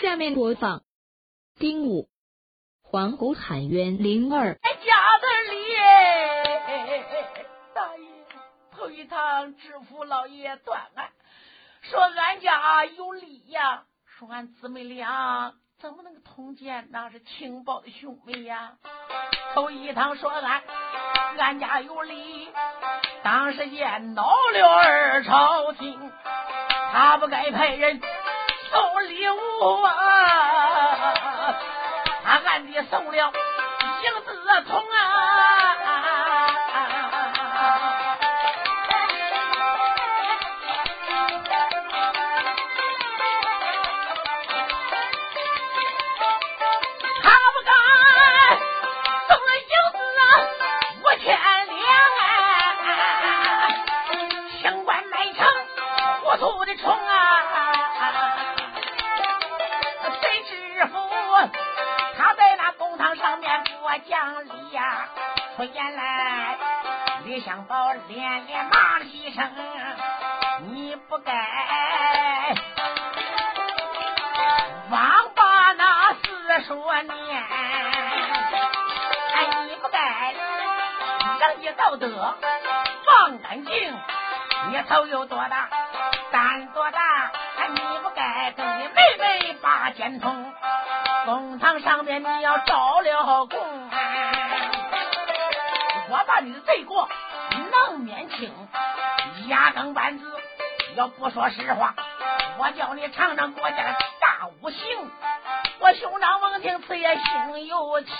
下面播放丁武黄狗喊冤灵儿。哎家的里，大爷头一趟知府老爷断案，说俺家有理呀，说俺姊妹俩怎么能通奸？那是情报的兄妹呀。头一趟说俺俺家有理，当时也恼了二朝廷，他不该派人。礼物啊！他暗地送了银子铜啊！出言来，李香宝连连骂了几声，你不该枉把那四说念，哎，你不该仁义道德放干净，你头有多大胆多大，哎，你不该跟你妹妹把剑通，公堂上面你要招了供。我把你的罪过能免轻，压根班子要不说实话，我叫你尝尝国家的大五行。我兄长闻听此言心有气，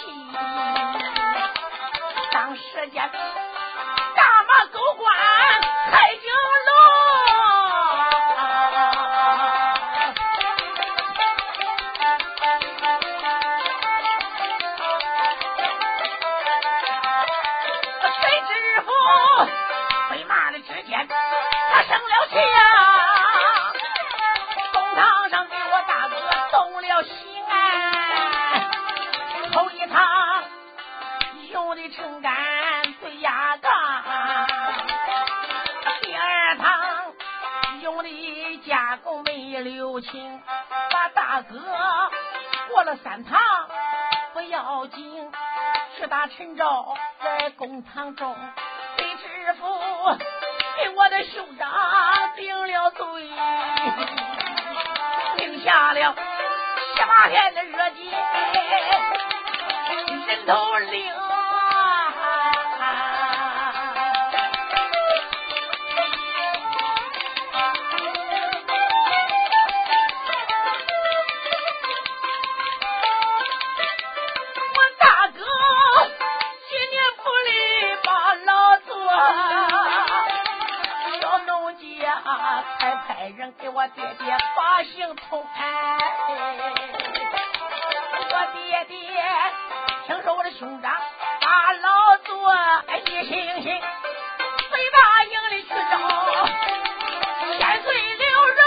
当时间哥过了三堂不要紧，去打陈昭在公堂中被知府给我的兄长定了罪，定下了十八天的热刑，人头令。我爹爹把刑偷开，我爹爹听说我的兄长把老做一星星，北大营里去找千岁刘荣，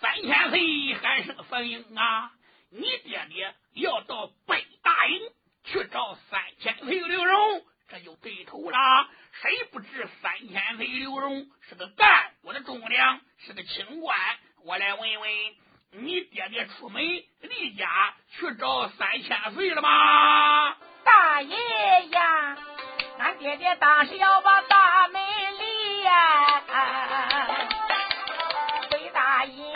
三千岁喊声反应啊！你爹爹要到北大营去找三千岁刘荣，这就对头了。谁不知三千岁刘荣是个干部的忠良，是个清官？我来问问你爹爹出门离家去找三千岁了吗？大爷呀，俺爹爹当时要把大门离呀，北大营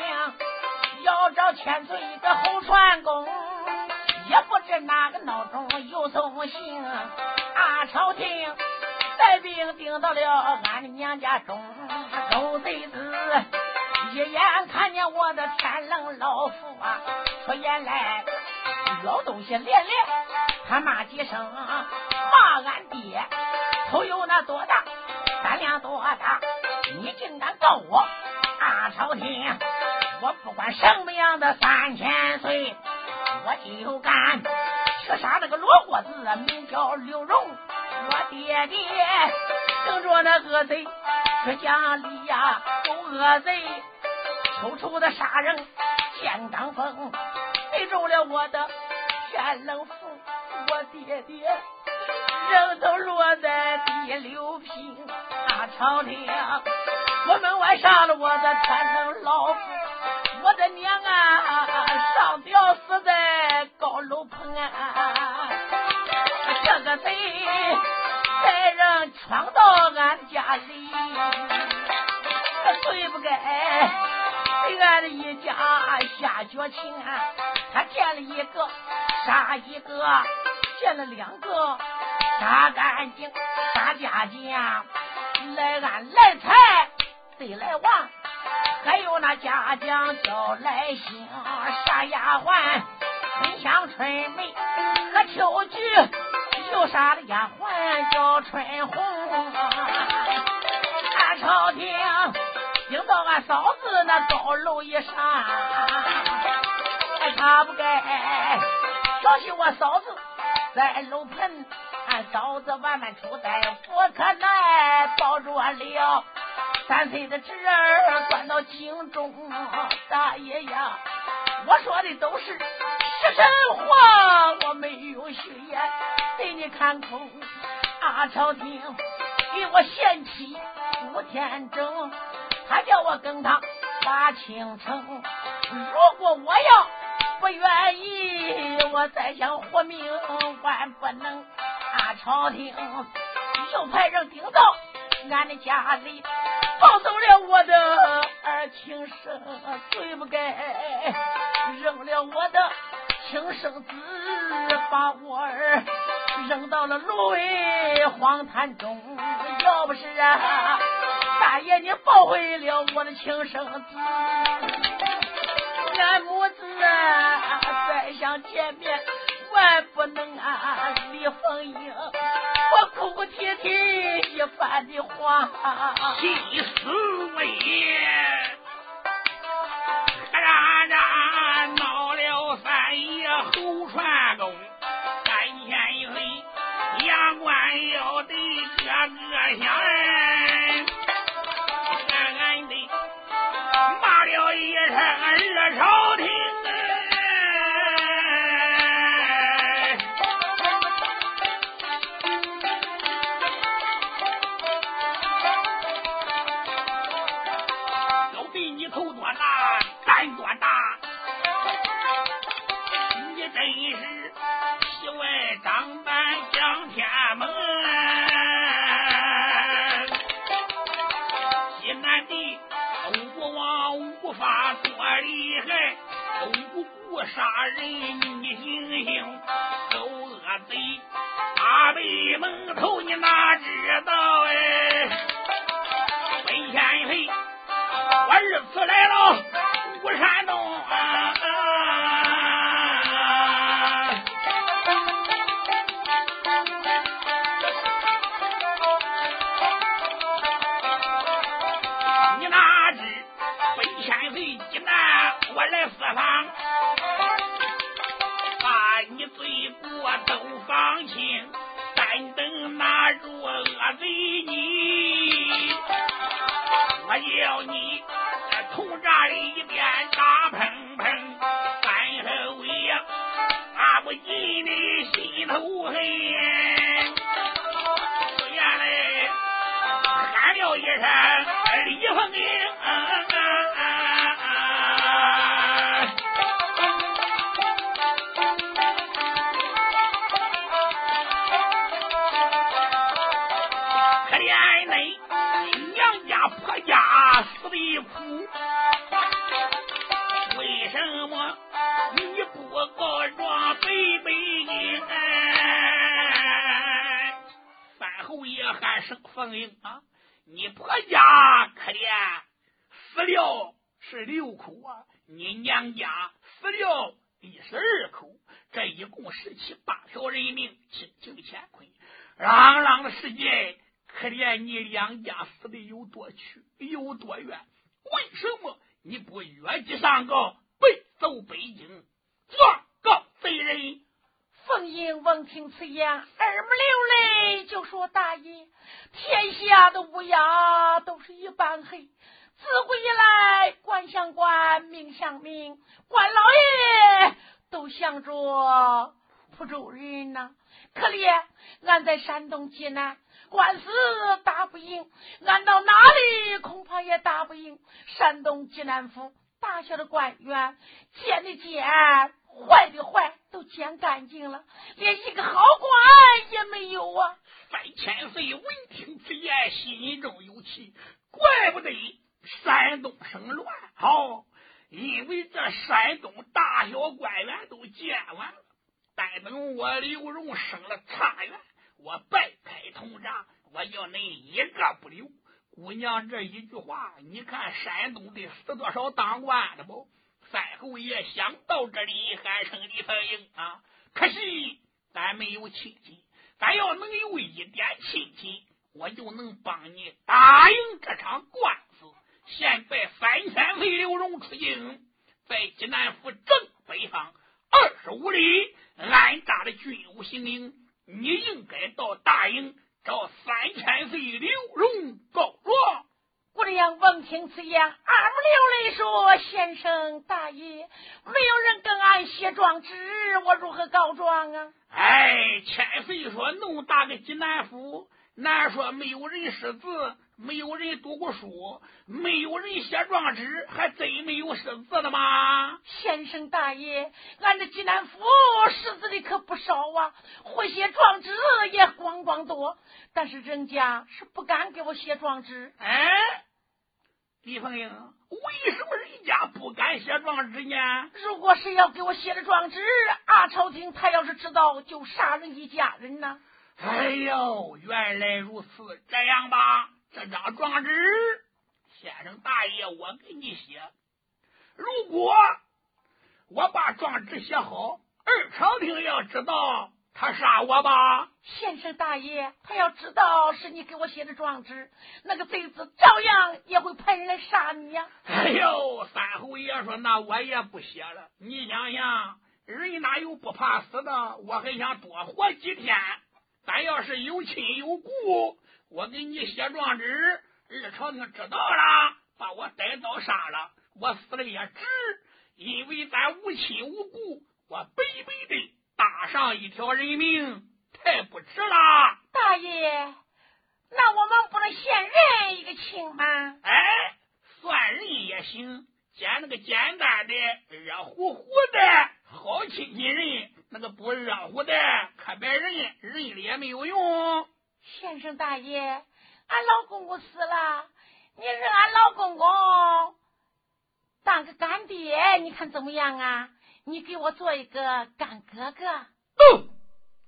要找千岁的后传公，也不知哪个闹钟又送信啊，朝廷。带兵顶到了俺的娘家中，狗贼子一眼看见我的天冷老夫啊，出言来，老东西连连他骂几声，骂俺爹头有那多大，胆量多大，你竟敢告我大！朝廷，我不管什么样的三千岁，我就敢去杀那个罗锅子，名叫刘荣。我爹爹等着那恶贼去江里呀，有恶贼臭臭的杀人，江当风，逼中了我的天冷父，我爹爹人都落在第六平，大朝廷，我们外杀了我的天冷老父，我的娘啊上吊死在高楼棚啊。个贼带人闯到俺家里，罪不该对俺的一家下绝情啊！他见了一个杀一个，见了两个杀干净，杀家将来俺来财得来旺，还有那家将叫来兴，杀丫鬟春香春梅和秋菊，又杀了丫鬟叫春红。俺朝廷听到俺嫂子那高楼一上。他不该小心我嫂子在楼盆，俺嫂子万般出在不可奈，保住了三岁的侄儿关到京中。大爷呀，我说的都是神话，我没有虚言，对你看空。阿朝廷给我贤妻吴天正，他叫我跟他把情成。如果我要。不愿意，我再想活命万不能。阿朝廷又派人盯到俺的家里，抱走了我的儿亲生，罪不该扔了我的亲生子，把我儿扔到了芦苇荒滩中。要不是啊，大爷你抱回了我的亲生子。俺母子啊，再想见面万不能啊！李凤英，我哭哭啼啼一番的话，气死我也！个相你不告状，白白的挨。后也喊声奉迎啊！你婆家可怜死了是六口啊，你娘家死了也是二口，这一共十七八条人命，清清乾坤，朗朗世界，可怜你两家死的有多屈有多远？为什么你不越级上告？走北京，做个贼人。凤英闻听此言，二目流泪，就说：“大爷，天下的乌鸦都是一般黑。自古以来，官像官，命像命，官老爷都想着蒲州人呐。可怜俺在山东济南，官司打不赢，俺到哪里恐怕也打不赢。山东济南府。”大小的官员，见的见，坏的坏，都见干净了，连一个好官也没有啊！三千岁闻听此言，心中有气，怪不得山东生乱，好，因为这山东大小官员都见完了，但等我刘荣升了差员，我拜开铜闸，我要恁一个不留。姑娘这一句话，你看山东得死多少当官的不？三侯爷想到这里，喊声李凤英啊，可惜咱没有亲戚。咱要能有一点亲戚，我就能帮你打赢这场官司。现在三千岁刘荣出京，在济南府正北方二十五里安扎的军务行营，你应该到大营找三千岁刘荣告状。顾良闻听此言，二目流泪说：“先生大爷，没有人跟俺写状纸，我如何告状啊？”哎，千岁说：“弄大个济南府，难说没有人识字，没有人读过书，没有人写状纸，还真没有识字的吗？”先生大爷，俺这济南府识字的可不少啊，会写状纸也咣咣多，但是人家是不敢给我写状纸。哎。李凤英，为什么人家不敢写状纸呢？如果是要给我写的状纸，阿朝廷他要是知道，就杀人一家人呢。哎呦，原来如此，这样吧，这张状纸，先生大爷，我给你写。如果我把状纸写好，二朝廷要知道。他杀我吧，先生大爷，他要知道是你给我写的状纸，那个贼子照样也会派人来杀你呀。哎呦，三侯爷说，那我也不写了。你想想，人哪有不怕死的？我还想多活几天。咱要是有亲有故，我给你写状纸，二朝廷知道了，把我逮到杀了，我死了也值，因为咱无亲无故，我白白的。搭上一条人命，太不值了。大爷，那我们不能先认一个亲吗？哎，算认也行，捡那个简单的、热乎乎的好亲戚人，那个不热乎的可别人认了也没有用。先生大爷，俺老公公死了，你认俺老公公当个干爹，你看怎么样啊？你给我做一个干哥哥。哦，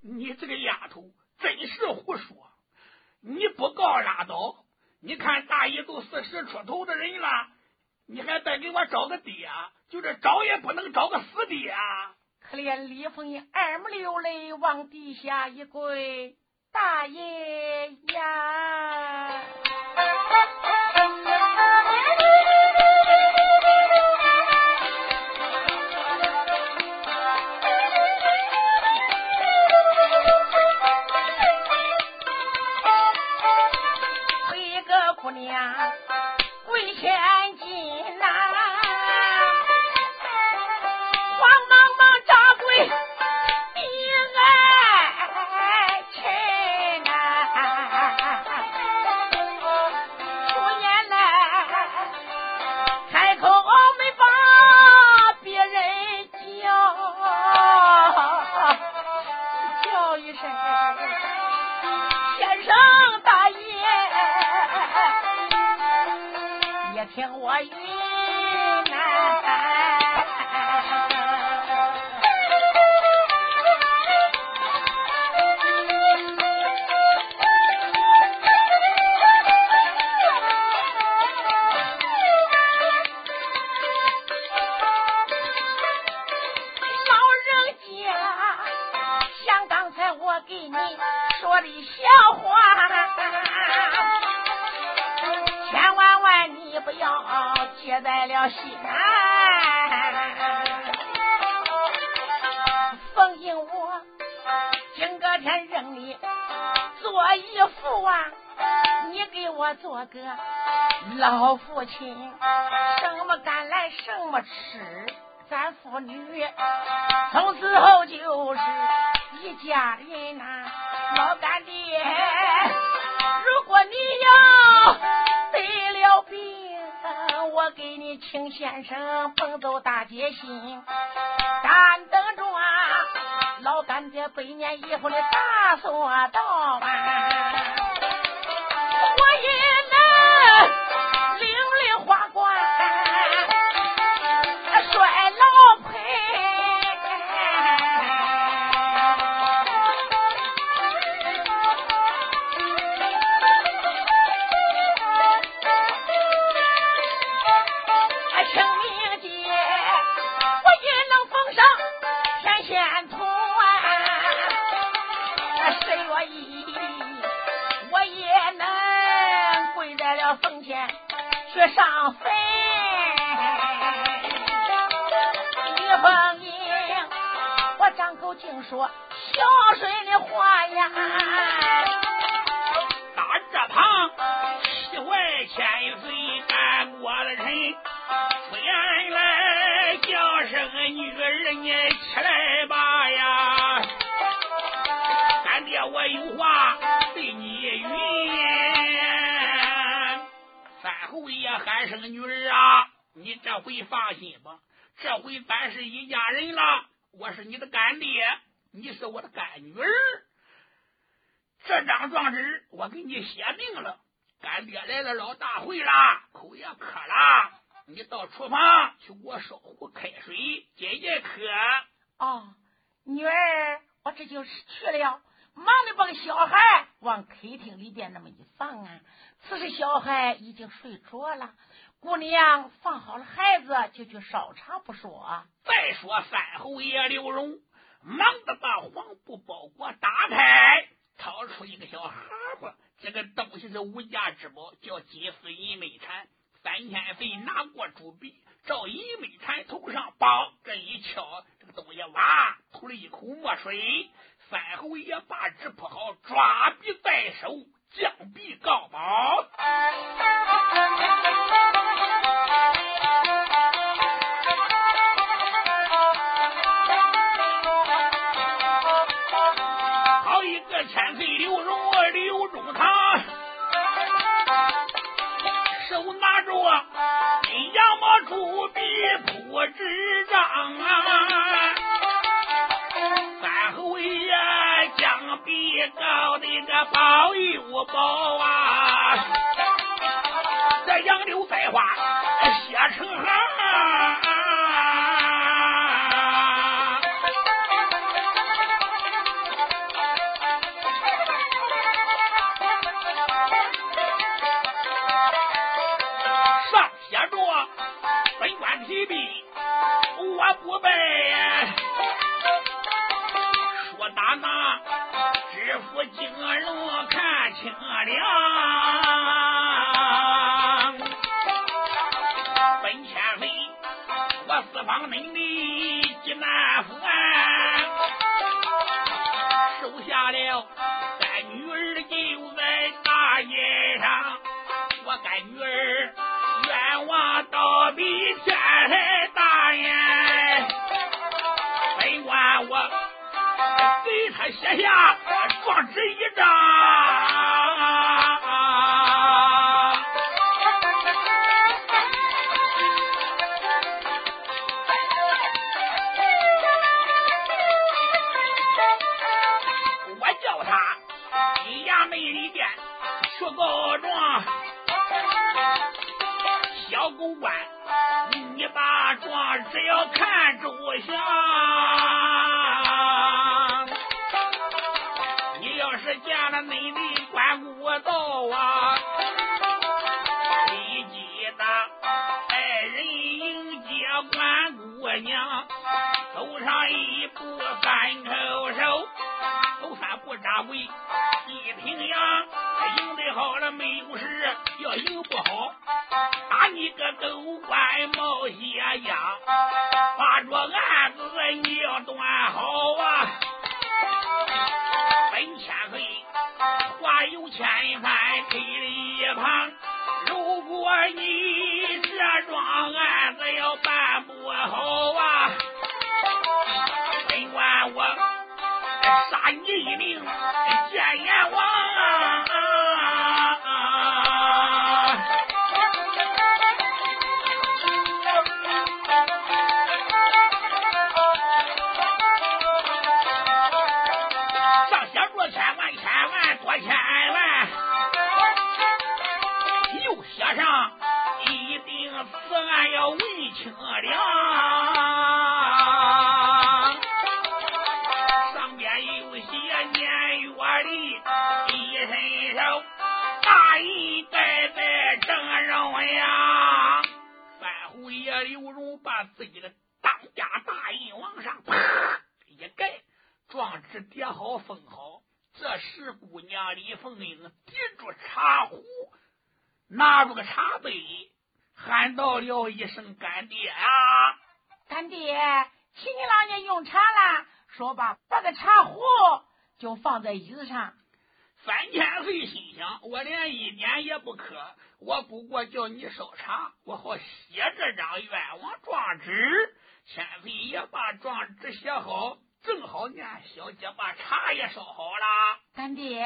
你这个丫头真是胡说！你不告拉倒。你看大爷都四十出头的人了，你还再给我找个爹？就这找也不能找个死爹啊！可怜李凤英二目流泪，往地下一跪，大爷呀！不要接在了西安，奉行我，今个天认你，做义父啊，你给我做个老父亲，什么干来什么吃，咱父女从此后就是一家人呐，老干爹，如果你要。我给你请先生奔走大街行，干等着老干爹百年以后的大索道啊！上吧，这回咱是一家人了。我是你的干爹，你是我的干女儿。这张状纸我给你写定了。干爹来了，老大会了，口也渴了，你到厨房去给我烧壶开水解解渴。哦，女儿，我这就是去了。忙的把个小孩往客厅里边那么一放啊，此时小孩已经睡着了。姑娘放好了孩子，就去烧茶不说。再说三侯爷刘荣忙的把黄布包裹打开，掏出一个小盒子，这个东西是无价之宝，叫金丝银美蝉。三千岁拿过朱笔，照银美蝉头上包，这一敲，这个东西哇，吐了一口墨水。三侯爷把纸铺好，抓笔在手，将笔告宝。那知府金龙看清了，本千岁，我四方门里济南府啊，收下了干女儿就在大街上，我干女儿冤枉到比天还大呀，下。状纸一张，我叫他衙门里边去告状，小狗官，你把状纸要看周详。见了内里关顾道啊，立即的爱人迎接关姑娘，走上一步三叩首，头三步扎跪一平阳，赢的好了没有事，要赢不好，打你个狗官冒血浆，把着案子你要断好啊。你这桩案子要办不好啊，甭管我杀你一命，干爹，请你老爷用茶啦！”说罢，把个茶壶就放在椅子上。三千岁心想：我连一点也不渴，我不过叫你烧茶，我好写这张冤枉状纸。千岁爷把状纸写好。正好呢，小姐把茶也烧好了。干爹，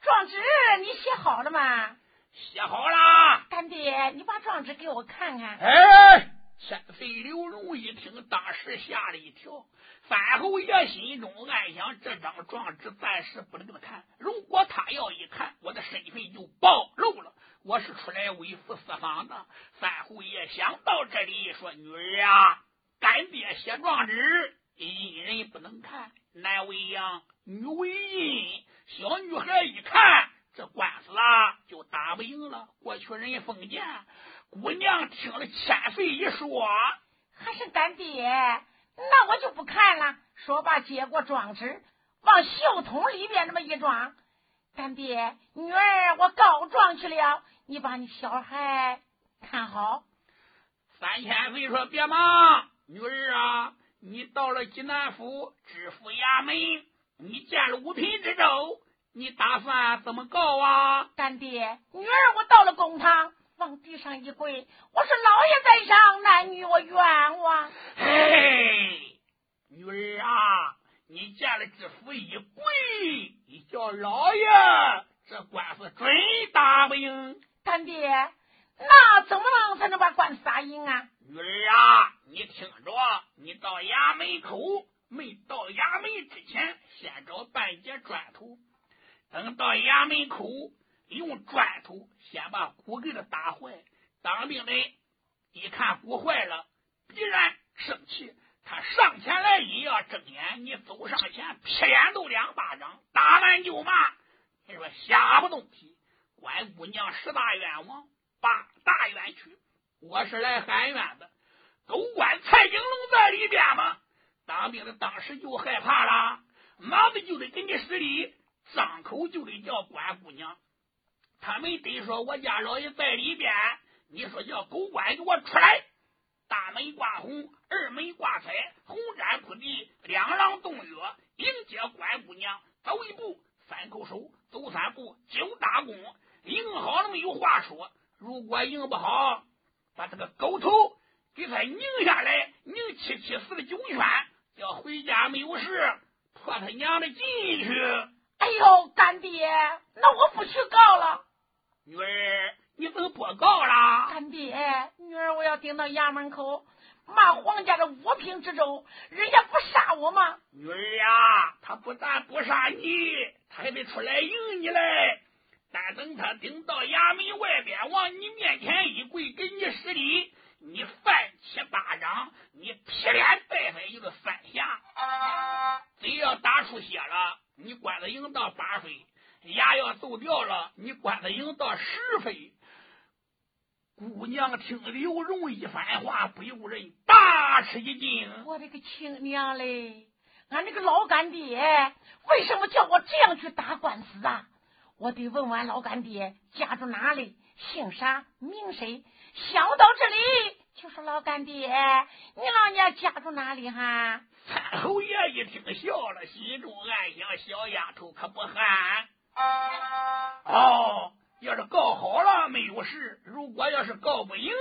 状纸你写好了吗？写好了。干爹，你把状纸给我看看。哎，千岁刘荣一听，当时吓了一跳。范侯爷心中暗想：这张状纸暂时不能看，如果他要一看，我的身份就暴露了。我是出来微服私访的。范侯爷想到这里，说：“女儿啊，干爹写状纸。”阴人不能看，男为阳，女为阴。小女孩一看，这官司啊就打不赢了。过去人封建，姑娘听了千岁一说，还是干爹，那我就不看了。说罢，接过状纸，往袖筒里边那么一装。干爹，女儿我告状去了，你把你小孩看好。三千岁说：“别忙，女儿啊。”你到了济南府知府衙门，你见了五品之州，你打算怎么告啊？干爹，女儿我到了公堂，往地上一跪，我说老爷在上，男女我冤枉。嘿，女儿啊，你见了知府一跪，你叫老爷，这官司准打不赢。干爹，那怎么能才能把官司打赢啊？女儿啊，你听着，你到衙门口，没到衙门之前，先找半截砖头，等到衙门口，用砖头先把鼓给他打坏。当兵的一看鼓坏了，必然生气，他上前来一要睁眼，你走上前劈脸都两巴掌，打完就骂。你说瞎不动气，关姑娘十大冤枉，八大冤屈。我是来喊冤的，狗官蔡景龙在里边吗？当兵的当时就害怕了，马子就得给你施礼，张口就得叫关姑娘。他们得说我家老爷在里边，你说叫狗官给我出来。大门挂红，二门挂彩，红毡铺地，两廊洞月，迎接关姑娘。走一步三叩首，走三步九大功。赢好了没有话说，如果赢不好。把这个狗头给他拧下来，拧七七四十九圈，叫回家没有事，破他娘的进去。哎呦，干爹，那我不去告了。女儿，你怎么不告了？干爹，女儿我要顶到衙门口骂皇家的五品之州，人家不杀我吗？女儿呀，他不但不杀你，他还得出来迎你来。但等他顶到衙门外边，往你面前一跪，给你施礼，你翻起巴掌，你劈脸拜拜就是三下。嘴要打出血了，你管子赢到八分；牙要走掉了，你管子赢到十分。姑娘听刘荣一番话，不由人大吃一惊。我的个亲娘嘞！俺这个老干爹，为什么叫我这样去打官司啊？我得问问老干爹家住哪里，姓啥名谁。想到这里，就说老干爹，你老娘家住哪里哈？三 侯爷一听笑了，心中暗想：小丫头可不憨。哦，要是告好了没有事，如果要是告不赢，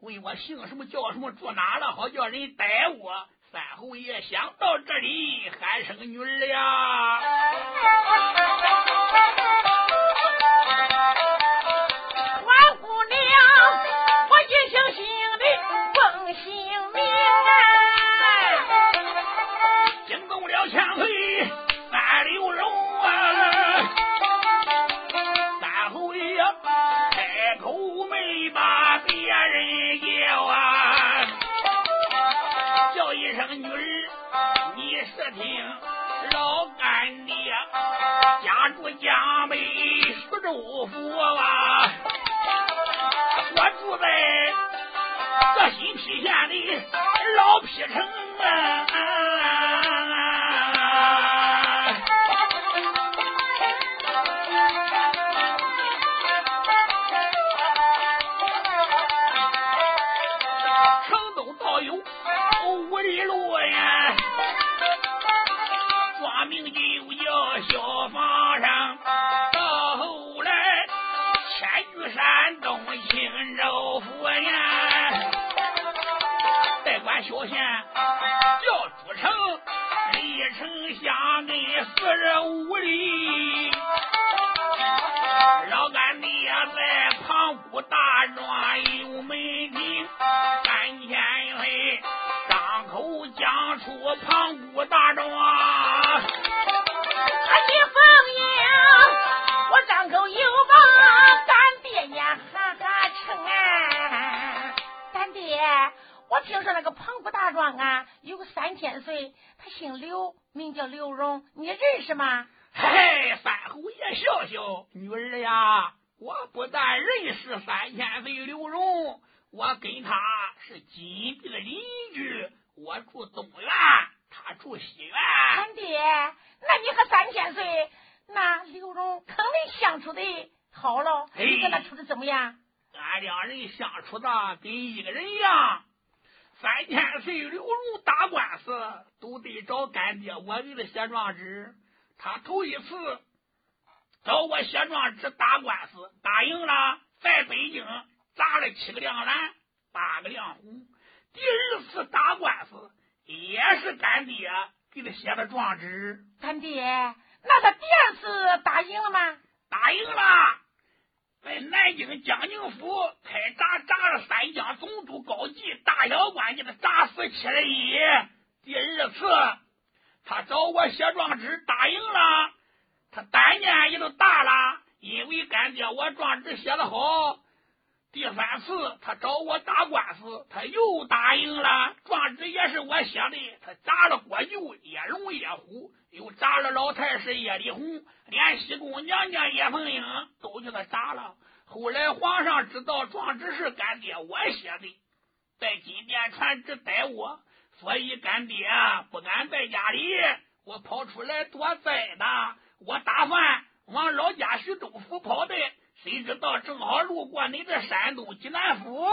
问我姓什么叫什么住哪了，好叫人逮我。三侯爷想到这里，喊声女儿呀。是听，老干爹家住江北苏州府啊，我住在这新郫县的老郫城啊。庞古大庄。他去凤英，我张口又把干爹呀哈哈称啊，干爹。我听说那个庞古大庄啊，有个三千岁，他姓刘，名叫刘荣，你认识吗？嘿，嘿三侯爷笑笑，女儿呀，我不但认识三千岁刘荣，我跟他是紧闭的邻居。我住东院，他住西院。干爹，那你和三千岁那刘荣肯定相处的好喽？你跟他处的怎么样？俺两人相处的跟一个人一样。三千岁刘荣打官司都得找干爹我给他写状纸，他头一次找我写状纸打官司打赢了，在北京砸了七个亮蓝，八个亮红。第二次打官司也是干爹给他写的状纸。干爹，那他第二次打赢了吗？打赢了。在南京江宁府开闸，炸了三江总督高济，大小官给他炸死七十一。第二次，他找我写状纸，打赢了，他胆念也都大了，因为干爹我状纸写的好。第三次，他找我打官司，他又答应了，状纸也是我写的。他砸了郭舅叶龙叶虎，又砸了老太师叶丽红。连西宫娘娘叶凤英都叫他砸了。后来皇上知道状纸是干爹我写的，在金殿传旨逮我，所以干爹不敢在家里，我跑出来躲灾呢。我打算往老家徐州府跑的，谁知道正好路过你这山东济南府。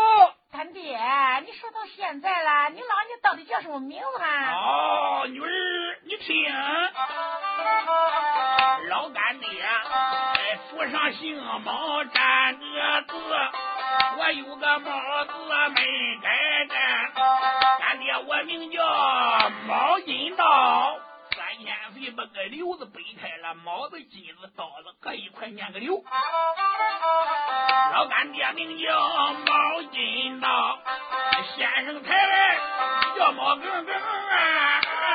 干爹，你说到现在了，你老爷到底叫什么名字啊？哦，女儿，你听，老干爹哎府上姓毛，占个字，我有个毛字没改改。干爹，我名叫毛金刀。你把个瘤子掰开了，毛子、金子、刀子各一块，念个瘤。老干爹名叫毛金刀，先生抬来叫毛耿耿啊。